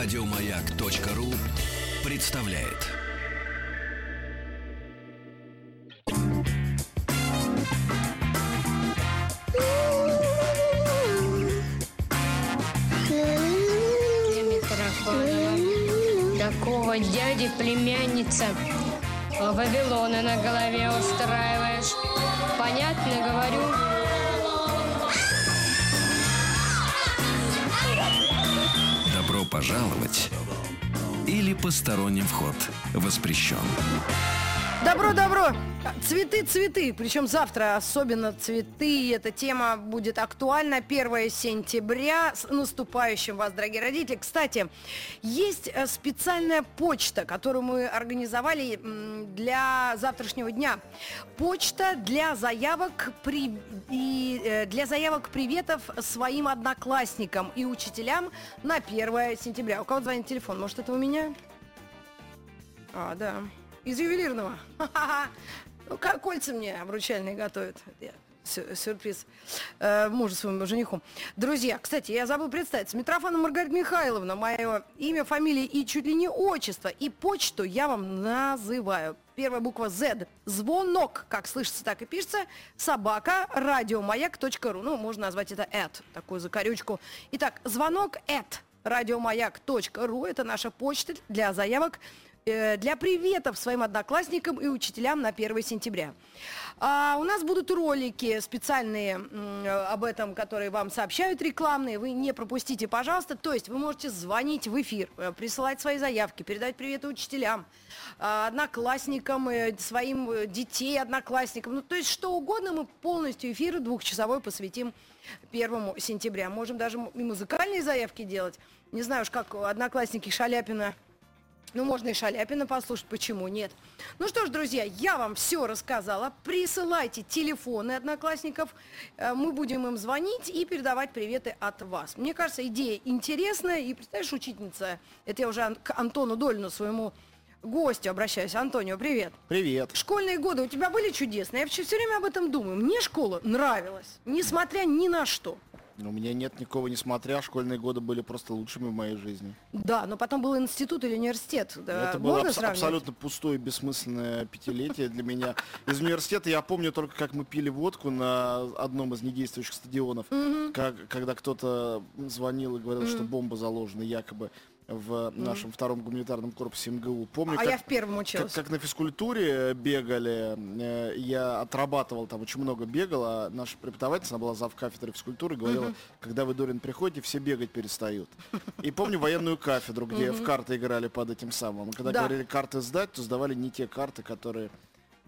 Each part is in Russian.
Радиомаяк.ру представляет. Такого дяди племянница Вавилона на голове устраиваешь. Понятно говорю? Пожаловать или посторонним вход воспрещен. Добро-добро! Цветы, цветы. Причем завтра особенно цветы. Эта тема будет актуальна. 1 сентября. С наступающим вас, дорогие родители. Кстати, есть э, специальная почта, которую мы организовали для завтрашнего дня. Почта для заявок при... и э, для заявок приветов своим одноклассникам и учителям на 1 сентября. У кого звонит телефон? Может, это у меня? А, да. Из ювелирного. Ну, как кольца мне обручальные готовят. Сюрприз э, мужу своему жениху. Друзья, кстати, я забыл представиться. Митрофанова Маргарита Михайловна, мое имя, фамилия и чуть ли не отчество. И почту я вам называю. Первая буква Z. Звонок, как слышится, так и пишется. Собака, радиомаяк.ру. Ну, можно назвать это at, такую закорючку. Итак, звонок at радиомаяк.ру. Это наша почта для заявок для приветов своим одноклассникам и учителям на 1 сентября. А, у нас будут ролики специальные об этом, которые вам сообщают рекламные. Вы не пропустите, пожалуйста. То есть вы можете звонить в эфир, э, присылать свои заявки, передать приветы учителям, а, одноклассникам, э, своим детей, одноклассникам. Ну, то есть что угодно мы полностью эфир двухчасовой посвятим 1 сентября. Можем даже и музыкальные заявки делать. Не знаю уж, как одноклассники Шаляпина ну, можно и Шаляпина послушать, почему нет? Ну что ж, друзья, я вам все рассказала. Присылайте телефоны одноклассников, э, мы будем им звонить и передавать приветы от вас. Мне кажется, идея интересная, и, представляешь, учительница, это я уже к Антону Дольну, своему гостю обращаюсь. Антонио, привет. Привет. Школьные годы у тебя были чудесные. Я все время об этом думаю. Мне школа нравилась, несмотря ни на что. У меня нет никого, несмотря, школьные годы были просто лучшими в моей жизни. Да, но потом был институт или университет. Да, Это было абс- абсолютно пустое, бессмысленное пятилетие для меня. Из университета я помню только, как мы пили водку на одном из недействующих стадионов, как, когда кто-то звонил и говорил, что бомба заложена якобы в нашем втором гуманитарном корпусе МГУ. Помню, а как, я в первом училась. Как, как на физкультуре бегали, э, я отрабатывал там очень много бегал, а наша преподавательница, она была зав кафедры физкультуры, говорила, когда вы, Дорин, приходите, все бегать перестают. И помню военную кафедру, где в карты играли под этим самым. Когда да. говорили карты сдать, то сдавали не те карты, которые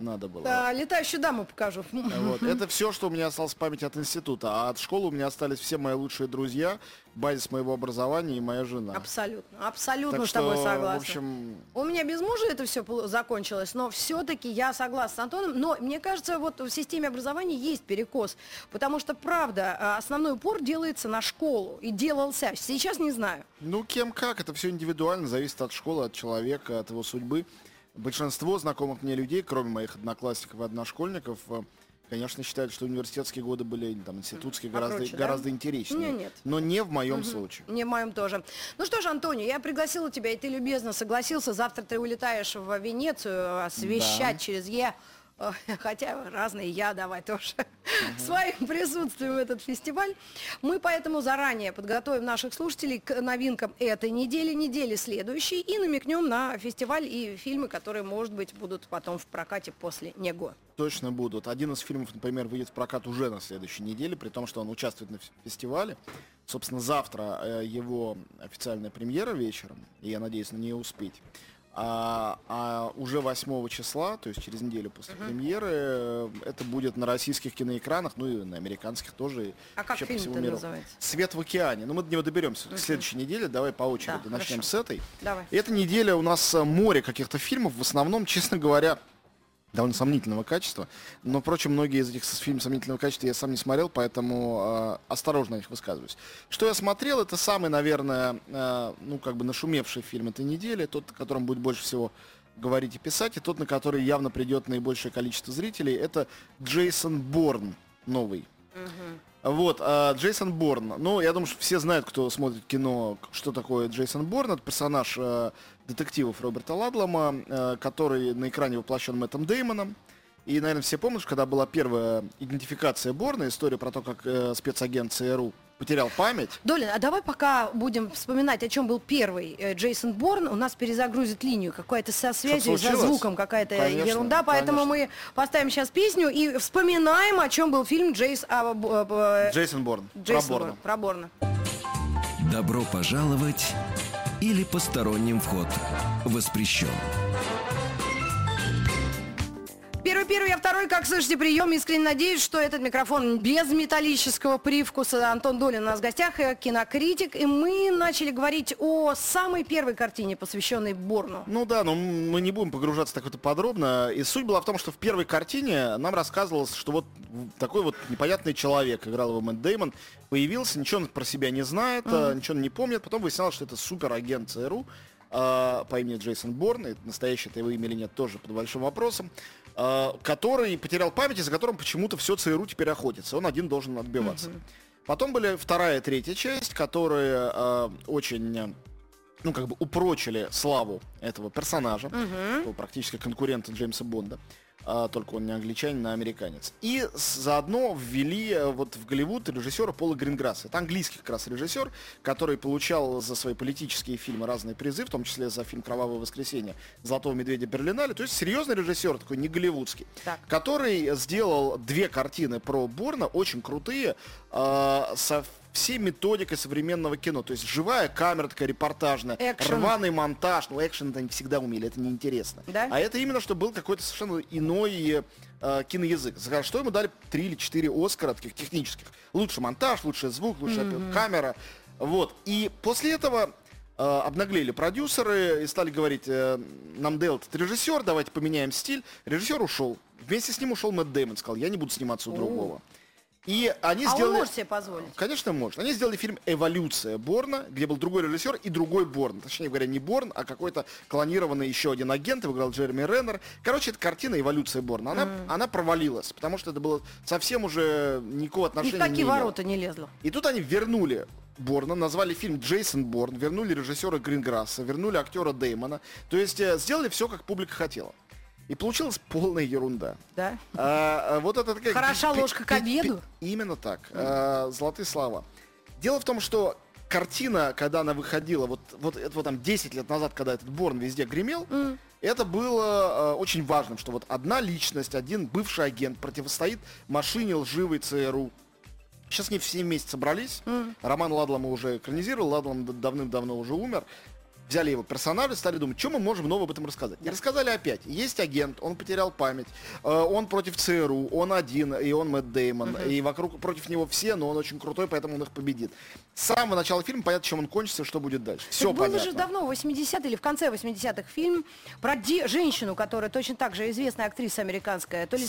надо было. Да, летающую даму покажу. Вот. Это все, что у меня осталось в памяти от института. А от школы у меня остались все мои лучшие друзья, базис моего образования и моя жена. Абсолютно, абсолютно так с тобой согласна. В общем... У меня без мужа это все закончилось, но все-таки я согласна с Антоном. Но мне кажется, вот в системе образования есть перекос, потому что, правда, а, основной упор делается на школу и делался. Сейчас не знаю. Ну, кем как, это все индивидуально, зависит от школы, от человека, от его судьбы. Большинство знакомых мне людей, кроме моих одноклассников и одношкольников, э, конечно, считают, что университетские годы были, там, институтские гораздо, Попроче, гораздо да? интереснее. Нет, нет. Но не в моем угу. случае. Не в моем тоже. Ну что ж, Антонио, я пригласила тебя, и ты любезно согласился. Завтра ты улетаешь в Венецию освещать да. через Е хотя разные я, давай тоже, угу. своим присутствием в этот фестиваль. Мы поэтому заранее подготовим наших слушателей к новинкам этой недели, недели следующей и намекнем на фестиваль и фильмы, которые, может быть, будут потом в прокате после него. Точно будут. Один из фильмов, например, выйдет в прокат уже на следующей неделе, при том, что он участвует на фестивале. Собственно, завтра э, его официальная премьера вечером, и я надеюсь на нее успеть. А, а уже 8 числа, то есть через неделю после uh-huh. премьеры, э, это будет на российских киноэкранах, ну и на американских тоже. А как фильм по называется? «Свет в океане». Ну мы до него доберемся uh-huh. к следующей неделе. Давай по очереди да, начнем хорошо. с этой. Давай. Эта неделя у нас э, море каких-то фильмов. В основном, честно говоря, довольно сомнительного качества. Но, впрочем, многие из этих фильмов сомнительного качества я сам не смотрел, поэтому э, осторожно о них высказываюсь. Что я смотрел, это самый, наверное, э, ну, как бы нашумевший фильм этой недели, тот, о котором будет больше всего говорить и писать, и тот, на который явно придет наибольшее количество зрителей, это Джейсон Борн новый. Угу. Вот, а, Джейсон Борн. Ну, я думаю, что все знают, кто смотрит кино, что такое Джейсон Борн. Это персонаж э, детективов Роберта Ладлома, э, который на экране воплощен Мэттом Деймоном. И, наверное, все помнят, когда была первая идентификация Борна, история про то, как э, спецагент ЦРУ потерял память. Долин, а давай пока будем вспоминать, о чем был первый э, Джейсон Борн, у нас перезагрузит линию, какая-то со связью, случилось? звуком какая-то Конечно, ерунда, поэтому конечно. мы поставим сейчас песню и вспоминаем, о чем был фильм Джейс, а, б- б- Джейсон Борн. Джейсон про Борна. Борн, про Борна. Добро пожаловать или посторонним вход воспрещен. Первый, первый, я второй, как слышите, прием. Искренне надеюсь, что этот микрофон без металлического привкуса. Антон Долин у нас в гостях, э, кинокритик. И мы начали говорить о самой первой картине, посвященной Борну. Ну да, но мы не будем погружаться так вот подробно. И суть была в том, что в первой картине нам рассказывалось, что вот такой вот непонятный человек, играл его Мэтт Деймон, появился, ничего он про себя не знает, а, ничего он не помнит. Потом выяснялось, что это суперагент ЦРУ а, по имени Джейсон Борн, и настоящее это его имя или нет, тоже под большим вопросом, который потерял память, и за которым почему-то все ЦРУ теперь охотится. Он один должен отбиваться. Потом были вторая и третья часть, которые а, очень а, ну, как бы упрочили славу этого персонажа, такого практически конкурента Джеймса Бонда, а, только он не англичанин, а американец. И заодно ввели э, вот в Голливуд режиссера Пола Гринграсса. Это английский как раз режиссер, который получал за свои политические фильмы разные призы, в том числе за фильм «Кровавое воскресенье» «Золотого медведя Берлинале». То есть серьезный режиссер, такой не голливудский, Так. который сделал две картины про Борна, очень крутые, э, со всей методикой современного кино. То есть живая камера такая репортажная, Экшен. рваный монтаж. Ну, экшен это они всегда умели, это неинтересно. Да? А это именно, что был какой-то совершенно иной э, киноязык. За что ему дали три или четыре Оскара таких технических. Лучший монтаж, лучший звук, лучшая камера. Вот. И после этого э, обнаглели продюсеры и стали говорить, э, нам Дейл этот режиссер, давайте поменяем стиль. Режиссер ушел. Вместе с ним ушел Мэтт Дэймон, сказал, я не буду сниматься у другого. И они А он сделали... может себе позволить? Конечно, может. Они сделали фильм «Эволюция Борна», где был другой режиссер и другой Борн. Точнее говоря, не Борн, а какой-то клонированный еще один агент, его играл Джереми Реннер. Короче, эта картина «Эволюция Борна», она, она провалилась, потому что это было совсем уже никакого Ни отношения в какие не имело. ворота не лезло. И тут они вернули Борна, назвали фильм Джейсон Борн, вернули режиссера Гринграсса, вернули актера Деймона. То есть э, сделали все, как публика хотела. И получилась полная ерунда. Да? А, а, вот это такая... Хороша пи- ложка к обеду? Именно так. А, золотые слова. Дело в том, что картина, когда она выходила, вот, вот это вот там 10 лет назад, когда этот Борн везде гремел, это было э, очень важным, что вот одна личность, один бывший агент противостоит машине лживой ЦРУ. Сейчас они все вместе собрались. Роман Ладлома уже экранизировал, Ладлом давным-давно уже умер. Взяли его персонажа, стали думать, что мы можем нового об этом рассказать. И рассказали опять. Есть агент, он потерял память, э, он против ЦРУ, он один, и он Мэтт Деймон. И вокруг против него все, но он очень крутой, поэтому он их победит. С самого начала фильма понятно, чем он кончится, что будет дальше. Все было понятно. же давно, в 80-е или в конце 80-х фильм про де- женщину, которая точно так же известная актриса американская. То ли,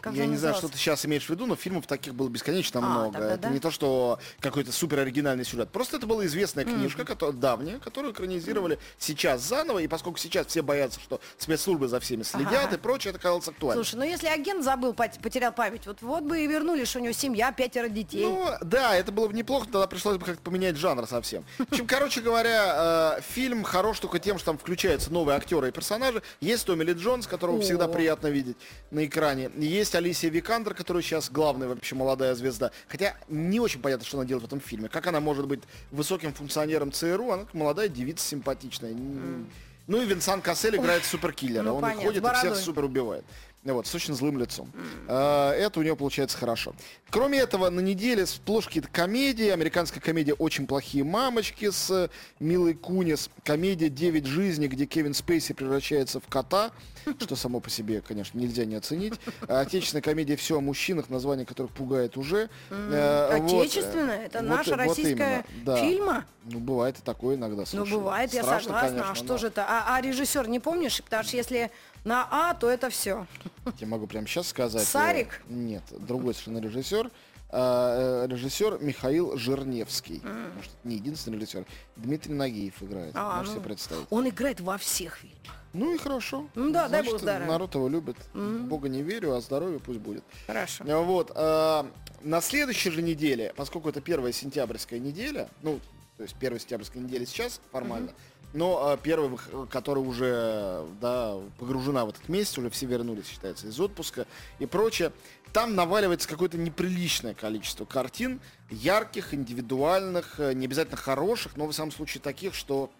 как Я не знаю, что ты сейчас имеешь в виду, но фильмов таких было бесконечно А, много. тогда это да. не то, что какой-то супер оригинальный сюжет. Просто это была известная книжка, которая, давняя, которую экранизировали сейчас заново. И поскольку сейчас все боятся, что спецслужбы за всеми следят Ага. и прочее, это казалось актуальным. Слушай, ну если агент забыл, пот- потерял память, вот, вот бы и вернули, что у него семья, пятеро детей. Ну, да, это было бы неплохо, тогда пришлось бы как-то поменять жанр совсем. В общем, короче говоря, э, фильм хорош только тем, что там включаются новые актеры и персонажи. Есть Томми Ли Джонс, которого О. всегда приятно видеть на экране. Есть Алисия Викандер, которая сейчас главная вообще молодая звезда. Хотя не очень понятно, что она делает в этом фильме. Как она может быть высоким функционером ЦРУ? Она как молодая девица симпатичная. Н- Ну и Винсан Кассель играет суперкиллера. ну, Он понятно, ходит с и всех супер убивает. Вот, с очень злым лицом. А, Это у нее получается хорошо. Кроме этого, на неделе сплошь какие-то комедии. Американская комедия «Очень плохие мамочки» с э, Милой Кунис. Комедия «Девять жизней», где Кевин Спейси превращается в кота. Что само по себе, конечно, нельзя не оценить. А Отечественная комедия «Все о мужчинах», название которых пугает уже. Э, э, Отечественная? Это наша российская фильма? Ну, бывает и такое иногда. Ну, бывает, я согласна. а что же это? А, а режиссер не помнишь? Потому что если на А, то это все. Я могу прямо сейчас сказать. Сарик? Э, Нет, другой совершенно режиссер. э, режиссер Михаил Жирневский. Может, это не единственный режиссер. Дмитрий Нагиев играет. А, Можете ну. себе представить. Он играет во всех фильмах. Ну и хорошо. Ну да, дай бог здоровья. Народ его любит. Бога не верю, а здоровье пусть будет. Хорошо. А Вот. а, на следующей же неделе, поскольку это первая сентябрьская неделя, ну, то есть первая сентябрьская неделя сейчас формально, но а, первая, вых- которая уже, да, погружена в этот месяц, уже все вернулись, считается, из отпуска и прочее, там наваливается какое-то неприличное количество картин, ярких, индивидуальных, э, не обязательно хороших, но в самом случае таких, что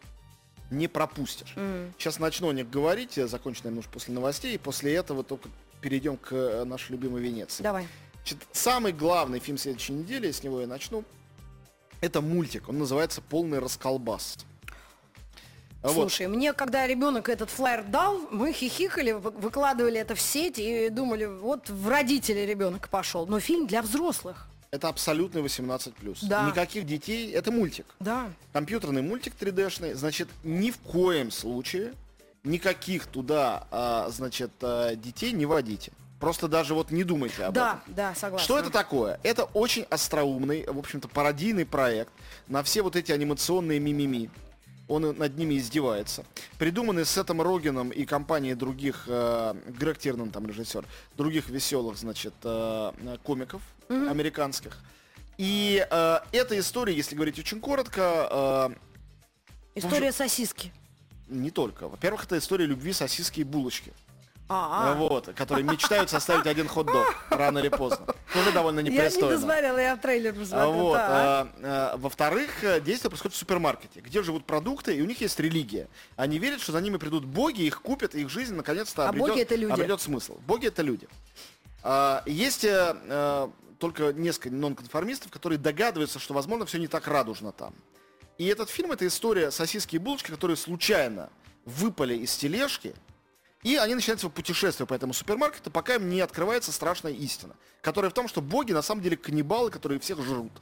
не пропустишь. Сейчас начну о них говорить, закончу, наверное, уж после новостей, и после этого только перейдем к э, нашей любимой Венеции. Давай. Значит, самый главный фильм следующей недели, с него я начну, это мультик. Он называется «Полный расколбас». А вот. Слушай, мне когда ребенок этот флайер дал, мы хихикали, вы- выкладывали это в сеть и думали, вот в родители ребенок пошел. Но фильм для взрослых. Это абсолютный 18+. Да. Никаких детей, это мультик. Да. Компьютерный мультик 3D-шный, значит, ни в коем случае никаких туда, а, значит, а, детей не водите. Просто даже вот не думайте об этом. Да, да, согласна. Что это такое? Это очень остроумный, в общем-то, пародийный проект на все вот эти анимационные мимими. Он над ними издевается. Придуманный Сетом Рогином и компанией других, э, Грег Тирнан там режиссер, других веселых, значит, э, комиков американских. И э, эта история, если говорить очень коротко, э, История сосиски. не только. Во-первых, это история любви, сосиски и булочки. А, а. Вот, которые мечтают составить один хот-дог рано или поздно. Тоже довольно Я не непристойно. досмотрела, я трейлер А посмотрела. Вот, а, а, во-вторых, э, действие происходит в супермаркете, где живут продукты, и у них есть религия. Они верят, что за ними придут боги, их купят, и их жизнь наконец-то А обретет, боги это люди. обретет смысл. Боги это люди. А, есть э, только несколько нонконформистов, которые догадываются, что, возможно, все не так радужно там. И этот фильм это история сосиски и булочки, которые случайно выпали из тележки, и они начинают свое путешествие по этому супермаркету, пока им не открывается страшная истина, которая в том, что боги на самом деле каннибалы, которые всех жрут.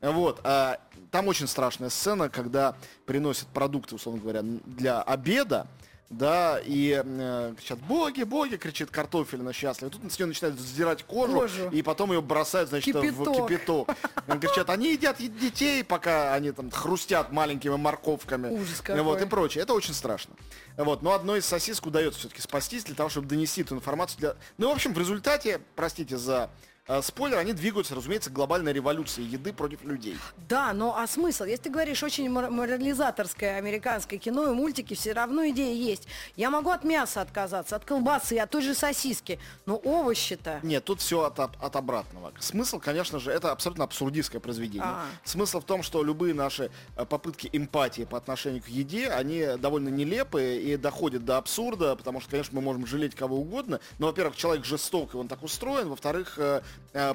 Вот. а, там очень страшная сцена, когда приносят продукты, условно говоря, для обеда, да, и э, кричат «Боги, боги!» кричит картофелина счастлива. Тут с нее начинают сдирать кожу, Кожу. и потом ее бросают, значит, в Кипяток. кипяток. Они кричат, они едят детей, пока они там хрустят маленькими морковками. Ужас какой. Вот, и прочее. Это очень страшно. Вот, но одной из сосисок удается все-таки спастись для того, чтобы донести эту информацию. Для... Ну, в общем, в результате, простите за э, спойлер, они двигаются, разумеется, к глобальной революции еды против людей. Да, но а смысл? Если ты говоришь очень мор- морализаторское американское кино и мультики, все равно идея есть. Я могу от мяса отказаться, от колбасы, от той же сосиски, но овощи-то... Нет, тут все от, от- от обратного. Смысл, конечно же, это абсолютно абсурдистское произведение. А. Смысл в том, что любые наши э, попытки эмпатии по отношению к еде, они довольно нелепые и доходят до абсурда, потому что, конечно, мы можем жалеть кого угодно, но, во-первых, человек жесток, и он так устроен, во-вторых, э,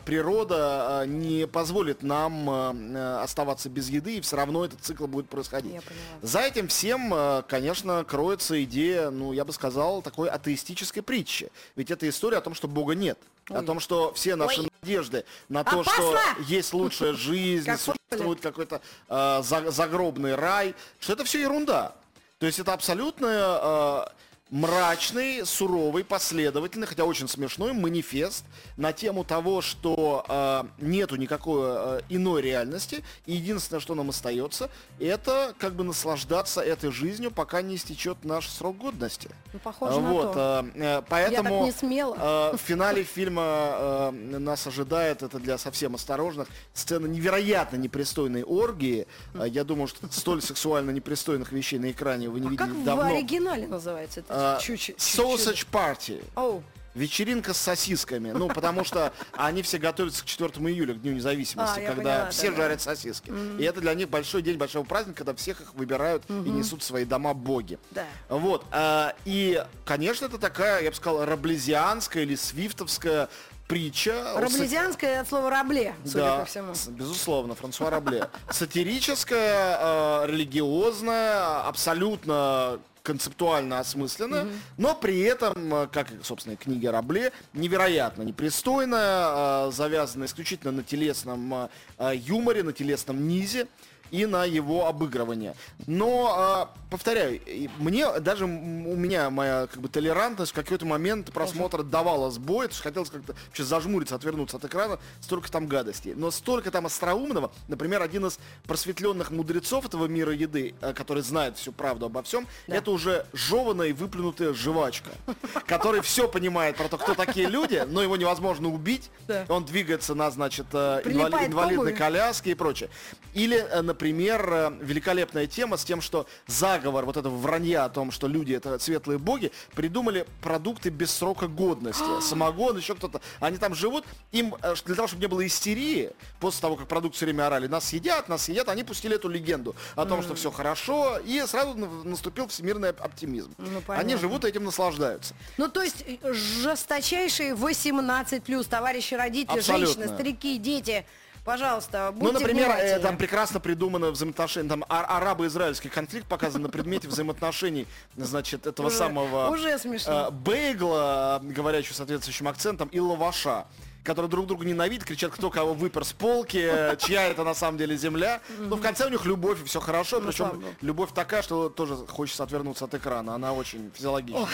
природа э, не позволит нам э, э, оставаться без еды, и все равно этот цикл будет происходить. Я. За этим всем, э, конечно, кроется идея, ну, я бы сказал, такой атеистической притчи. Ведь это история о том, что Бога нет. О том, что все наши Ой. надежды на то, что есть лучшая жизнь, существует какой-то э, за- загробный рай, что это все ерунда. То есть это абсолютно э, мрачный, суровый, последовательный, хотя очень смешной манифест на тему того, что э, нету никакой э, иной реальности, и единственное, что нам остается, это как бы наслаждаться этой жизнью, пока не истечет наш срок годности. Ну, похоже на вот, то. э, э, поэтому не смела. э, в финале фильма э, нас ожидает, это для совсем осторожных, сцена невероятно непристойной оргии. Э, я думаю, что столь сексуально непристойных вещей на экране вы не А видели как в давно. оригинале называется это? Э. Sausage Party. Оу. Вечеринка с сосисками. Ну, потому что они все готовятся к 4 июля, к Дню независимости, А, когда поняла, все да, жарят сосиски. И это для них большой день большого праздника, когда всех их выбирают и несут в свои дома боги. Да. Вот. а, и, конечно, это такая, я бы сказал, раблезианская или свифтовская притча. Раблезианское от слова рабле, судя Да, по всему. безусловно, Франсуа Рабле. Сатирическая, э, религиозная, абсолютно концептуально осмысленная, но при этом, э, как и, собственно, книги Рабле, невероятно непристойная, э, завязана исключительно на телесном э, юморе, на телесном низе. И на его обыгрывание. Но, э, повторяю, мне даже у меня моя как бы толерантность в какой-то момент просмотра давала сбой, то есть хотелось как-то вообще зажмуриться, отвернуться от экрана, столько там гадостей. Но столько там остроумного, например, один из просветленных мудрецов этого мира еды, э, который знает всю правду обо всем, да. это уже жеванная и выплюнутая жвачка, который все понимает про то, кто такие люди, но его невозможно убить, он двигается на, значит, э, инвалидной коляске и прочее. Или, например, э, великолепная тема с тем, что заговор вот этого вранья о том, что люди это светлые боги, придумали продукты без срока годности. Самогон, еще кто-то. Они там живут, им э, для того, чтобы не было истерии, после того, как продукты все время орали, нас едят, нас едят, они пустили эту легенду о том, что все хорошо, и сразу наступил всемирный оптимизм. Ну, они живут этим наслаждаются. Ну, то есть э, жесточайшие 18 плюс, товарищи родители, Абсолютно. женщины, старики, дети. Пожалуйста, будьте Ну, например, э, там прекрасно придумано взаимоотношения, там а- арабо-израильский конфликт показан на предмете взаимоотношений, значит, этого уже, самого... Уже смешно. Э, бейгла, говорящего соответствующим акцентом, и лаваша которые друг друга ненавидят, кричат, кто кого выпер с полки, чья это на самом деле земля. Но в конце у них любовь, и все хорошо. Ну, Причем любовь такая, что тоже хочется отвернуться от экрана. Она очень физиологичная.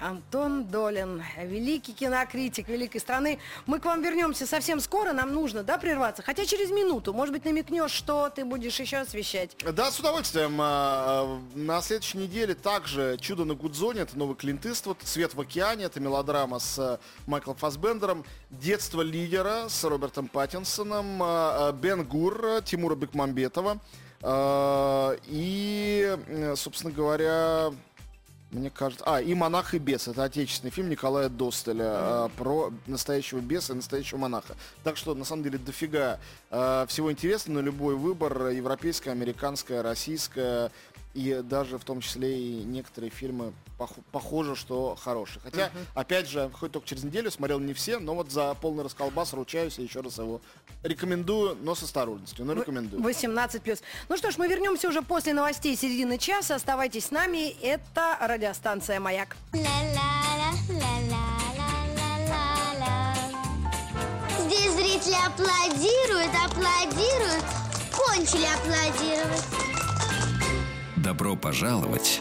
Антон Долин, великий кинокритик великой страны. Мы к вам вернемся совсем скоро, нам нужно, да, прерваться? Хотя через минуту, может быть, намекнешь, что ты будешь еще освещать? Да, с удовольствием. А, а, на следующей неделе также «Чудо на Гудзоне», это новый Клинт Иствуд, «Свет в океане», это мелодрама с а, Майклом Фасбендером, «Детство лидера» с Робертом Паттинсоном, «Бен Гур» Тимура Бекмамбетова, и, собственно говоря, мне кажется... А, и «Монах и бес». Это отечественный фильм Николая Достеля mm-hmm. э, про настоящего беса и настоящего монаха. Так что, на самом деле, дофига э, всего интересного на любой выбор. Европейская, американская, российская и даже в том числе и некоторые фильмы пох похоже, что хорошие. Хотя, uh-huh. опять же, хоть только через неделю смотрел не все, но вот за полный расколбас ручаюсь и еще раз его рекомендую, но с осторожностью, но рекомендую. 18 плюс. Ну что ж, мы вернемся уже после новостей середины часа. Оставайтесь с нами. Это радиостанция «Маяк». Здесь зрители аплодируют, аплодируют, кончили аплодировать. «Добро пожаловать»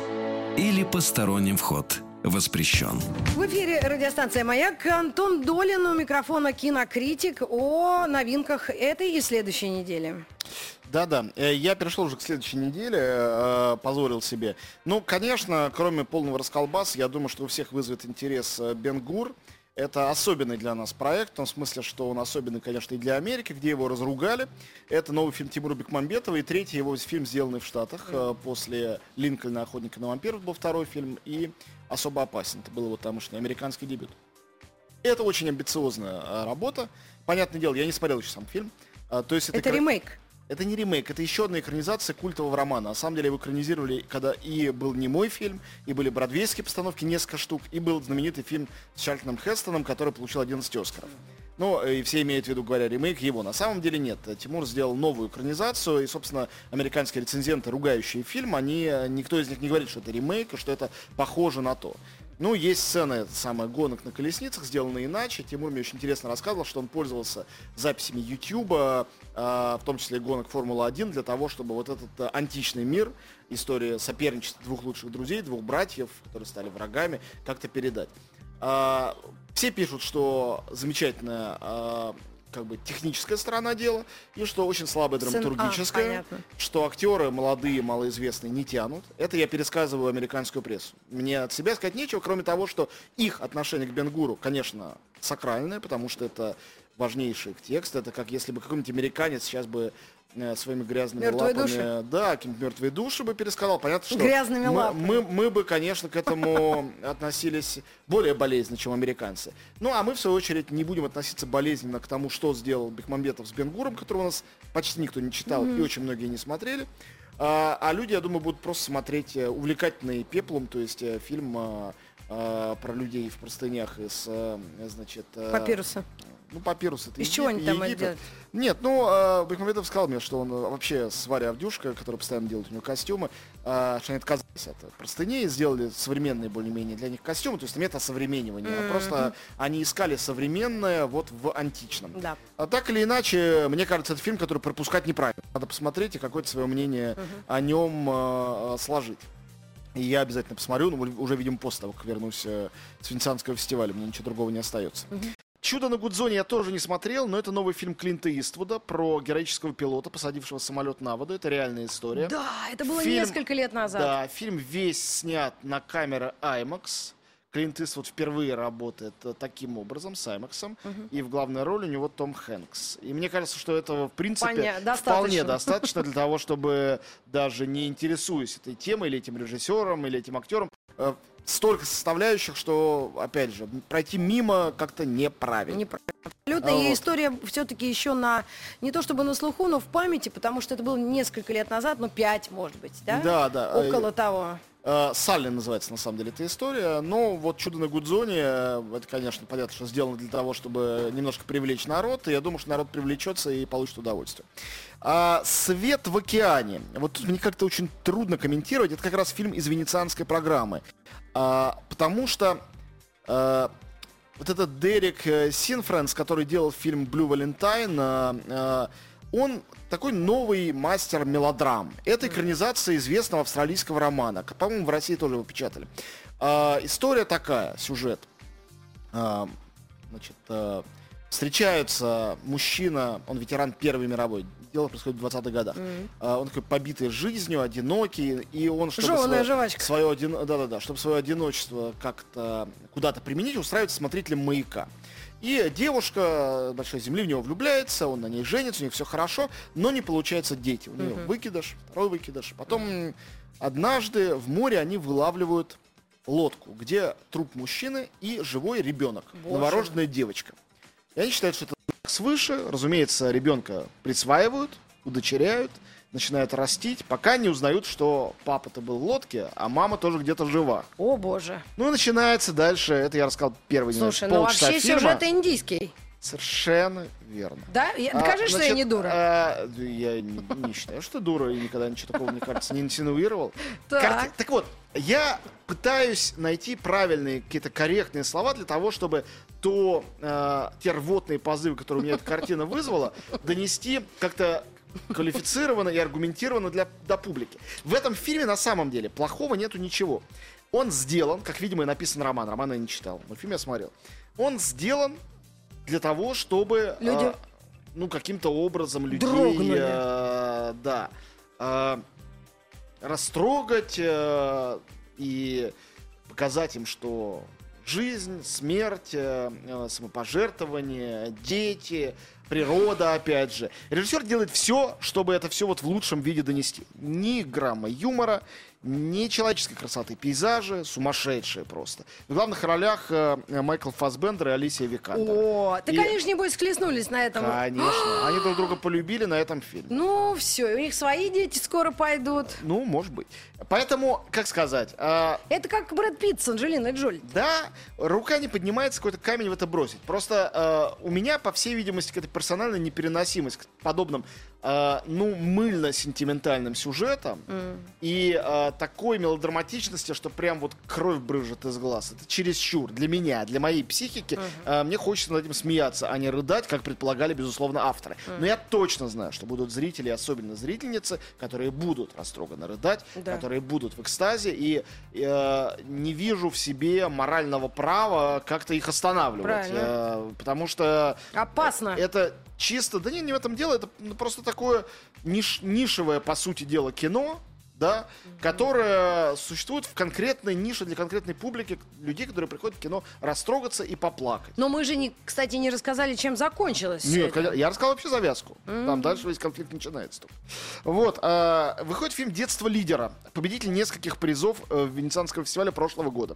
или «Посторонним вход» воспрещен. В эфире радиостанция «Маяк». Антон Долин у микрофона «Кинокритик» о новинках этой и следующей недели. Да-да, э, я перешел уже к следующей неделе, э, позорил себе. Ну, конечно, кроме полного расколбаса, я думаю, что у всех вызовет интерес э, Бенгур. Это особенный для нас проект, в том смысле, что он особенный, конечно, и для Америки, где его разругали. Это новый фильм Тимура Бекмамбетова и третий его фильм, сделанный в Штатах. Mm. После «Линкольна. Охотника на вампиров» был второй фильм. И «Особо опасен». Это был его тамошний американский дебют. Это очень амбициозная а, работа. Понятное дело, я не смотрел еще сам фильм. А, то есть это, это ремейк? Это не ремейк, это еще одна экранизация культового романа. На самом деле его экранизировали, когда и был не мой фильм, и были бродвейские постановки, несколько штук, и был знаменитый фильм с Чарльтоном Хестоном, который получил 11 Оскаров. Ну, и все имеют в виду, говоря, ремейк его. На самом деле нет. Тимур сделал новую экранизацию, и, собственно, американские рецензенты, ругающие фильм, они, никто из них не говорит, что это ремейк, и что это похоже на то. Ну, есть сцены, самое, гонок на колесницах, сделаны иначе. Тимур мне очень интересно рассказывал, что он пользовался записями YouTube, а, в том числе гонок Формулы-1, для того, чтобы вот этот э, античный мир, история соперничества двух лучших друзей, двух братьев, которые стали врагами, как-то передать. А, все пишут, что замечательная а, как бы техническая сторона дела, и что очень слабая драматургическая, а, что актеры молодые, малоизвестные не тянут. Это я пересказываю американскую прессу. Мне от себя сказать нечего, кроме того, что их отношение к Бенгуру, конечно, сакральное, потому что это важнейший текст. Это как если бы какой-нибудь американец сейчас бы своими грязными Мертвые лапами, души? да, какие-нибудь мертвые души бы пересказал. Понятно, что Грязными мы, лапами. Мы, мы бы, конечно, к этому относились более болезненно, чем американцы. Ну, а мы, в свою очередь, не будем относиться болезненно к тому, что сделал Бекмамбетов с Бенгуром, который у нас почти никто не читал mm-hmm. и очень многие не смотрели. А, а люди, я думаю, будут просто смотреть э, увлекательный пеплом, то есть э, фильм э, про людей в простынях из, э, значит... э, Папируса. Ну, папирус это Из Еги- чего они там Египет. делают? Нет, ну, э, Бекмамбетов сказал мне, что он э, вообще с Варей Авдюшка, которая постоянно делает у него костюмы, э, что они отказались от простыней, сделали современные более-менее для них костюмы, то есть нет осовременивания, а просто они искали современное вот в античном. Да. А так или иначе, мне кажется, это фильм, который пропускать неправильно. Надо посмотреть и какое-то свое мнение о нем э, сложить. И я обязательно посмотрю, ну, уже, видимо, после того, как вернусь э, с Венецианского фестиваля, мне ничего другого не остается. «Чудо на Гудзоне» я тоже не смотрел, но это новый фильм Клинта Иствуда про героического пилота, посадившего самолет на воду. Это реальная история. Да, это было Фильм- несколько лет назад. Да, фильм весь снят на камеры IMAX. Клинт Иствуд впервые работает э, таким образом, с IMAX. И в главной роли у него Том Хэнкс. И мне кажется, что этого, в принципе, Поня- вполне достаточно. для того, чтобы даже не интересуясь этой темой, или этим режиссером, или этим актером, э, столько составляющих, что, опять же, пройти мимо как-то неправильно. Неправильно. Абсолютно. А И вот. история все-таки еще на, не то чтобы на слуху, но в памяти, потому что это было несколько лет назад, ну, пять, может быть, да? Да, да. Около того. Э, Салли называется на самом деле эта история. Но вот «Чудо на Гудзоне», э, это, конечно, понятно, что сделано для того, чтобы немножко привлечь народ. И я думаю, что народ привлечется и получит удовольствие. А, «Свет в океане». Вот тут мне как-то очень трудно комментировать. Это как раз фильм из венецианской программы. А, потому что э, вот этот Дерек Синфренс, который делал фильм «Блю Валентайн», э, э, он такой новый мастер мелодрам. Это экранизация известного австралийского романа. По-моему, в России тоже его печатали. А, история такая, сюжет. А, значит, э, встречаются мужчина, он ветеран Первой мировой. Дело происходит в 20-х годах. А, он такой побитый жизнью, одинокий, и он, чтобы свое, жвачка. свое один- да-да-да, чтобы свое одиночество как-то куда-то применить, устраивается смотрителем маяка. И девушка большой земли в него влюбляется, он на ней женится, у них все хорошо, но не получается дети. У нее выкидыш, второй выкидыш. Потом однажды в море они вылавливают лодку, где труп мужчины и живой ребенок, Боже. новорожденная девочка. И они считают, что это свыше. Разумеется, ребенка присваивают, удочеряют, начинают растить, пока не узнают, что папа-то был в лодке, а мама тоже где-то жива. О, боже. Ну и начинается дальше, это я рассказал первый Слушай, ну вообще фильма. сюжет индийский. Совершенно верно. Да? Я- А, Докажи, что я не дура. а, я не, не считаю, что ты дура, и никогда ничего такого, мне кажется, не инсинуировал. Так. Карти- Так вот, я пытаюсь найти правильные, какие-то корректные слова для того, чтобы то, э, те рвотные позывы, которые у меня эта картина вызвала, донести как-то квалифицированно и аргументированно для, до публики. В этом фильме на самом деле плохого нету ничего. Он сделан, как, видимо, и написан роман. Роман я не читал, но фильм я смотрел. Он сделан для того, чтобы... Люди а, ну, каким-то образом людей... дрогнули. э, да. а, растрогать э, и показать им, что жизнь, смерть, э, э, самопожертвование, дети, природа, опять же. Режиссер делает все, чтобы это все вот в лучшем виде донести. Ни грамма юмора, ни человеческой красоты. Пейзажи сумасшедшие просто. В главных ролях э, Майкл Фассбендер и Алисия Викандер. О, так И- они же, небось, схлестнулись на этом. Конечно. Они друг друга полюбили на этом фильме. Ну, все, у них свои дети скоро пойдут. Ну, может быть. Поэтому, как сказать, а, Это как Брэд Питт с Анджелиной Джоли. да, рука не поднимается какой-то камень в это бросить. Просто э, у меня, по всей видимости, какая-то персональная непереносимость к подобным, э, ну, мыльно-сентиментальным сюжетам и э, такой мелодраматичности, что прям вот кровь брыжет из глаз. Это чересчур для меня, для моей психики. Э, мне хочется над этим смеяться, а не рыдать, как предполагали, безусловно, авторы. Но я точно знаю, что будут зрители, особенно зрительницы, которые будут растроганно рыдать, Да. которые будут в экстазе, и э, не вижу в себе морального права как-то их останавливать. Правильно. Э, потому что Опасно. это чисто, да не, не в этом дело, это просто такое ниш- нишевое, по сути дела, кино, да, которое существует в конкретной нише для конкретной публики, людей, которые приходят в кино растрогаться и поплакать. Но мы же, не, кстати, не рассказали, чем закончилось. Нет, это. я рассказал вообще завязку. Там дальше весь конфликт начинается. только. Вот. а, выходит фильм «Детство лидера». Победитель нескольких призов э, в Венецианского фестиваля прошлого года.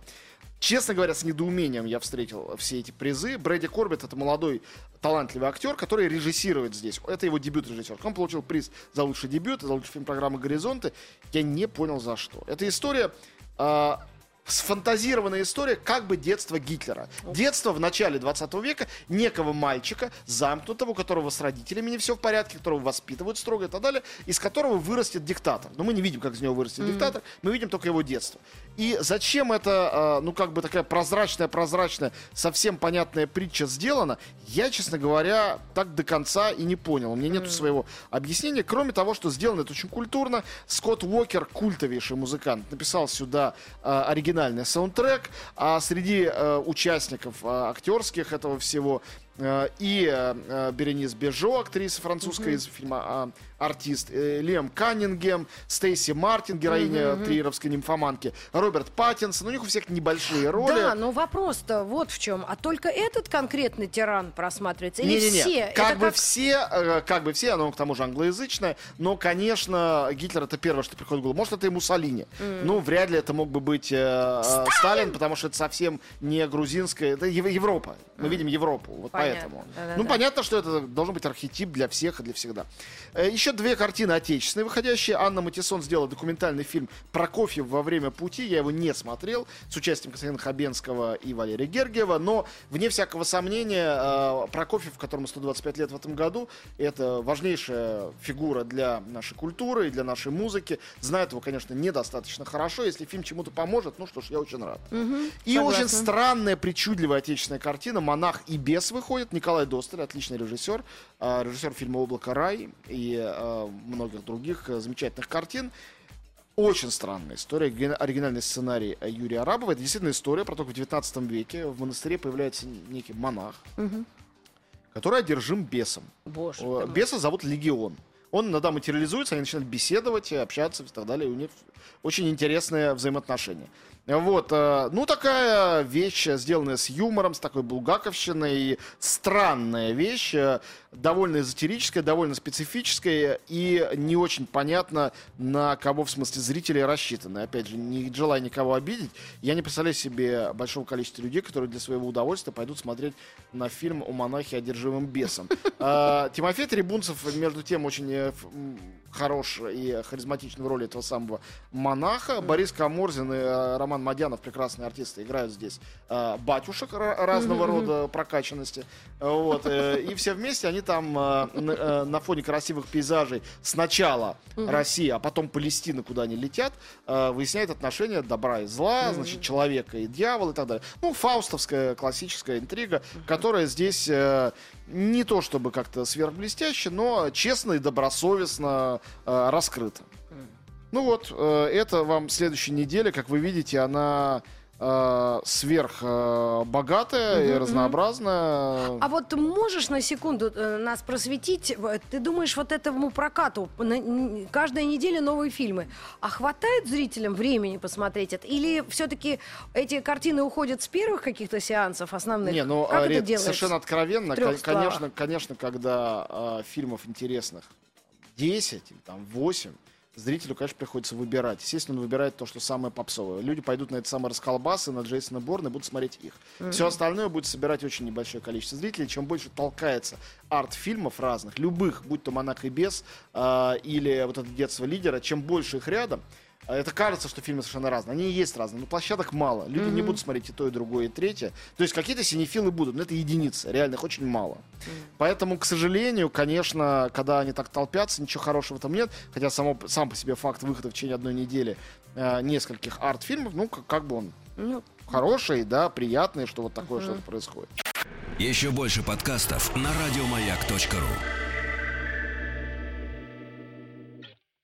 Честно говоря, с недоумением я встретил все эти призы. Брэди Корбет это молодой талантливый актер, который режиссирует здесь. Это его дебют режиссер. Он получил приз за лучший дебют, за лучший фильм программы «Горизонты». Я не понял за что. Эта история а, сфантазированная история как бы детства Гитлера. Детство в начале 20 века некого мальчика, замкнутого, у которого с родителями не все в порядке, которого воспитывают строго и так далее, из которого вырастет диктатор. Но мы не видим, как из него вырастет диктатор, мы видим только его детство. И зачем это, э, ну как бы такая прозрачная-прозрачная, совсем понятная притча сделана, я, честно говоря, так до конца и не понял. У меня нету своего объяснения, кроме того, что сделано это очень культурно. Скотт Уокер, культовейший музыкант, написал сюда э, оригинальный саундтрек, а среди э, участников э, актерских этого всего и э, Беренис Бежо, актриса французская mm-hmm. из фильма а, артист, э, Лем Каннингем, Стейси Мартин, героиня mm-hmm. триеровской нимфоманки, Роберт Паттинсон. У них у всех небольшие роли. Да, но вопрос-то вот в чем. А только этот конкретный тиран просматривается? Или Не-не-не. все? Как Это бы все, э, как бы все, оно к тому же англоязычное, но, конечно, Гитлер это первое, что приходит в голову. Может, это и Муссолини. Ну, вряд ли это мог бы быть э, э, Сталин, потому что это совсем не грузинская, это Ев- Европа. Мы видим Европу, вот Поэтому. Да-да-да. Ну, понятно, что это должен быть архетип для всех и для всегда. Э, Еще две картины отечественные выходящие. Анна Матисон сделала документальный фильм «Прокофьев во время пути». Я его не смотрел. С участием Константина Хабенского и Валерия Гергиева. Но, вне всякого сомнения, э, Прокофьев, которому 125 лет в этом году, это важнейшая фигура для нашей культуры и для нашей музыки. Знает его, конечно, недостаточно хорошо. Если фильм чему-то поможет, ну что ж, я очень рад. И согласна. очень странная, причудливая отечественная картина «Монах и бес» выходит. Николай Досталь, отличный режиссер. э, Режиссер фильма «Облако рай» и э, многих других э, замечательных картин. Очень странная история. Оригинальный сценарий э, Юрия Арабова. Это действительно история про то, как в 19 веке в монастыре появляется некий монах, который одержим бесом. Боже. Беса зовут Легион. Он иногда материализуется, они начинают беседовать, общаться и так далее. И у них очень интересные взаимоотношения. Вот, э, ну такая вещь, э, сделанная с юмором, с такой булгаковщиной, странная вещь, э, довольно эзотерическая, довольно специфическая и не очень понятно, на кого в смысле зрителей рассчитана. Опять же, не желая никого обидеть, я не представляю себе большого количества людей, которые для своего удовольствия пойдут смотреть на фильм о монахе, одержимым бесом. А, Тимофей Трибунцев, между тем, очень э, хорош и харизматичен в роли этого самого монаха. Борис Каморзин и э, Роман Мадянов, прекрасные артисты, играют здесь э, батюшек ра- разного рода прокачанности. Вот, э, и все вместе они там э, на, э, на фоне красивых пейзажей сначала России, а потом Палестины, куда они летят, э, выясняют отношения добра и зла, значит, человека и дьявола и так далее. Ну, фаустовская классическая интрига, которая здесь э, не то чтобы как-то сверхблестяще, но честно и добросовестно э, раскрыта. Ну вот, э, это вам следующей неделе, как вы видите, она э, сверх э, богатая и разнообразная. А вот можешь на секунду э, нас просветить? В- Ты думаешь, вот этому прокату на- каждая неделя новые фильмы, а хватает зрителям времени посмотреть это? Или все-таки эти картины уходят с первых каких-то сеансов основных? Не, ну как а, это делается? совершенно откровенно, кон- конечно, конечно, когда э, фильмов интересных 10, или там 8, зрителю, конечно, приходится выбирать. Естественно, он выбирает то, что самое попсовое. Люди пойдут на это самое расколбасы, на Джейсона Борна и будут смотреть их. Все остальное будет собирать очень небольшое количество зрителей. Чем больше толкается арт-фильмов разных, любых, будь то «Монах и бес» э, или вот это «Детство лидера», чем больше их рядом, это кажется, что фильмы совершенно разные. Они и есть разные, но площадок мало. Люди не будут смотреть и то, и другое, и третье. То есть какие-то синефилы будут, но это единицы. Реально их очень мало. Поэтому, к сожалению, конечно, когда они так толпятся, ничего хорошего этом нет. Хотя само, сам по себе факт выхода в течение одной недели э, нескольких арт-фильмов, ну, как, как бы он Ну, хороший, да, приятный, что вот такое что-то происходит. Еще больше подкастов на радиомаяк.ру.